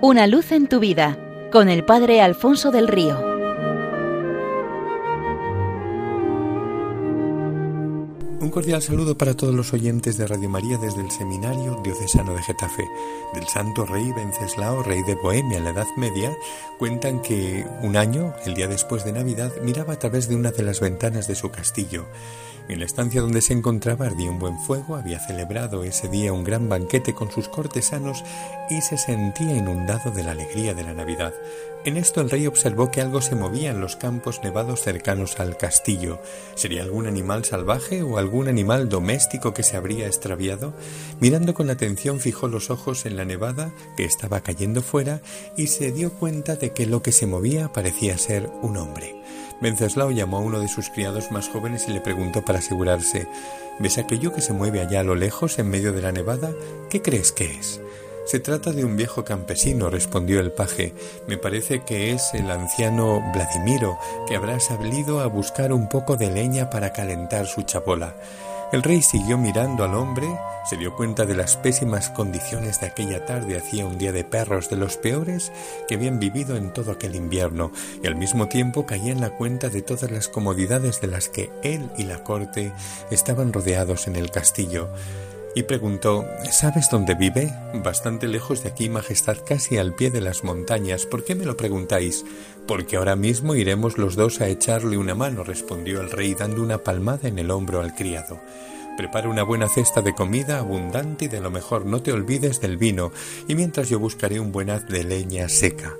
Una luz en tu vida con el Padre Alfonso del Río. Un cordial saludo para todos los oyentes de Radio María desde el Seminario Diocesano de Getafe. Del santo rey Venceslao, rey de Bohemia en la Edad Media, cuentan que un año, el día después de Navidad, miraba a través de una de las ventanas de su castillo. En la estancia donde se encontraba ardía un buen fuego, había celebrado ese día un gran banquete con sus cortesanos y se sentía inundado de la alegría de la Navidad. En esto el rey observó que algo se movía en los campos nevados cercanos al castillo. ¿Sería algún animal salvaje o algún animal doméstico que se habría extraviado? Mirando con atención fijó los ojos en la nevada que estaba cayendo fuera y se dio cuenta de que lo que se movía parecía ser un hombre. Venceslao llamó a uno de sus criados más jóvenes y le preguntó para asegurarse ¿Ves aquello que se mueve allá a lo lejos en medio de la nevada? ¿Qué crees que es? Se trata de un viejo campesino, respondió el paje. Me parece que es el anciano Vladimiro, que habrá salido a buscar un poco de leña para calentar su chapola. El rey siguió mirando al hombre, se dio cuenta de las pésimas condiciones de aquella tarde, hacía un día de perros de los peores que habían vivido en todo aquel invierno, y al mismo tiempo caía en la cuenta de todas las comodidades de las que él y la corte estaban rodeados en el castillo y preguntó ¿Sabes dónde vive? Bastante lejos de aquí, Majestad, casi al pie de las montañas. ¿Por qué me lo preguntáis? Porque ahora mismo iremos los dos a echarle una mano, respondió el rey dando una palmada en el hombro al criado. Prepara una buena cesta de comida abundante y de lo mejor no te olvides del vino, y mientras yo buscaré un buen haz de leña seca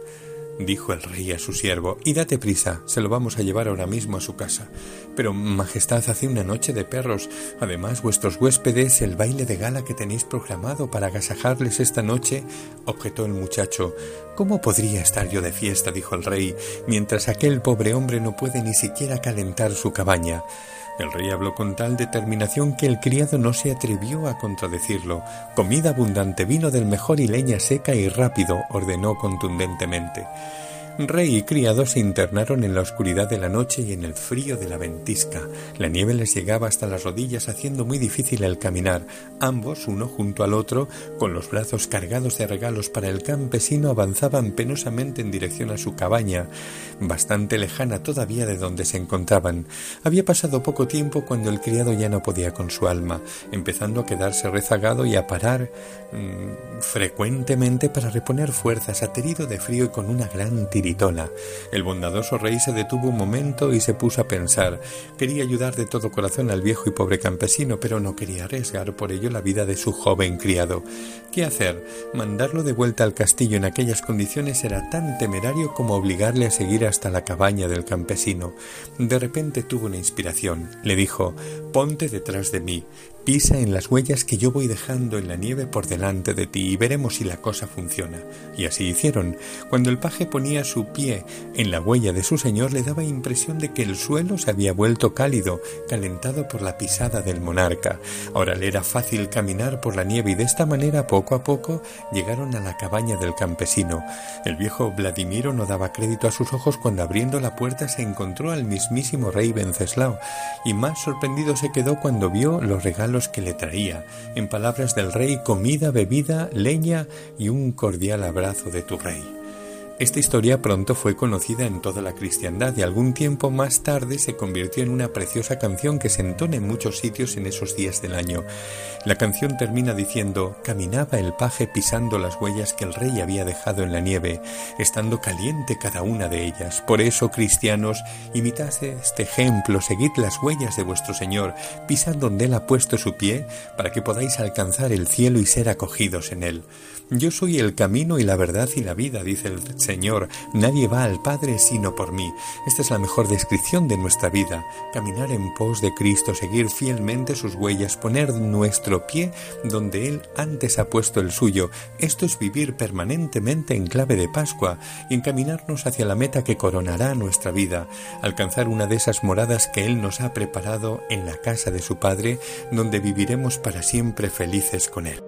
dijo el rey a su siervo, y date prisa, se lo vamos a llevar ahora mismo a su casa. Pero, Majestad, hace una noche de perros. Además, vuestros huéspedes, el baile de gala que tenéis programado para agasajarles esta noche, objetó el muchacho. ¿Cómo podría estar yo de fiesta? dijo el rey, mientras aquel pobre hombre no puede ni siquiera calentar su cabaña. El rey habló con tal determinación que el criado no se atrevió a contradecirlo. Comida abundante, vino del mejor y leña seca y rápido, ordenó contundentemente. Rey y criado se internaron en la oscuridad de la noche y en el frío de la ventisca. La nieve les llegaba hasta las rodillas haciendo muy difícil el caminar. Ambos, uno junto al otro, con los brazos cargados de regalos para el campesino, avanzaban penosamente en dirección a su cabaña, bastante lejana todavía de donde se encontraban. Había pasado poco tiempo cuando el criado ya no podía con su alma, empezando a quedarse rezagado y a parar mm, frecuentemente para reponer fuerzas, aterido de frío y con una gran tirita el bondadoso rey se detuvo un momento y se puso a pensar. Quería ayudar de todo corazón al viejo y pobre campesino, pero no quería arriesgar por ello la vida de su joven criado. ¿Qué hacer? Mandarlo de vuelta al castillo en aquellas condiciones era tan temerario como obligarle a seguir hasta la cabaña del campesino. De repente tuvo una inspiración. Le dijo Ponte detrás de mí. Pisa en las huellas que yo voy dejando en la nieve por delante de ti y veremos si la cosa funciona. Y así hicieron. Cuando el paje ponía su pie en la huella de su señor le daba impresión de que el suelo se había vuelto cálido, calentado por la pisada del monarca. Ahora le era fácil caminar por la nieve y de esta manera poco a poco llegaron a la cabaña del campesino. El viejo Vladimiro no daba crédito a sus ojos cuando abriendo la puerta se encontró al mismísimo rey Venceslao y más sorprendido se quedó cuando vio los regalos que le traía, en palabras del rey, comida, bebida, leña y un cordial abrazo de tu rey. Esta historia pronto fue conocida en toda la cristiandad y algún tiempo más tarde se convirtió en una preciosa canción que se entona en muchos sitios en esos días del año. La canción termina diciendo Caminaba el paje pisando las huellas que el rey había dejado en la nieve, estando caliente cada una de ellas. Por eso, cristianos, imitad este ejemplo, seguid las huellas de vuestro Señor, pisad donde Él ha puesto su pie, para que podáis alcanzar el cielo y ser acogidos en Él. Yo soy el camino y la verdad y la vida, dice el Señor. Nadie va al Padre sino por mí. Esta es la mejor descripción de nuestra vida. Caminar en pos de Cristo, seguir fielmente sus huellas, poner nuestro pie donde Él antes ha puesto el suyo. Esto es vivir permanentemente en clave de Pascua y encaminarnos hacia la meta que coronará nuestra vida, alcanzar una de esas moradas que Él nos ha preparado en la casa de su Padre, donde viviremos para siempre felices con Él.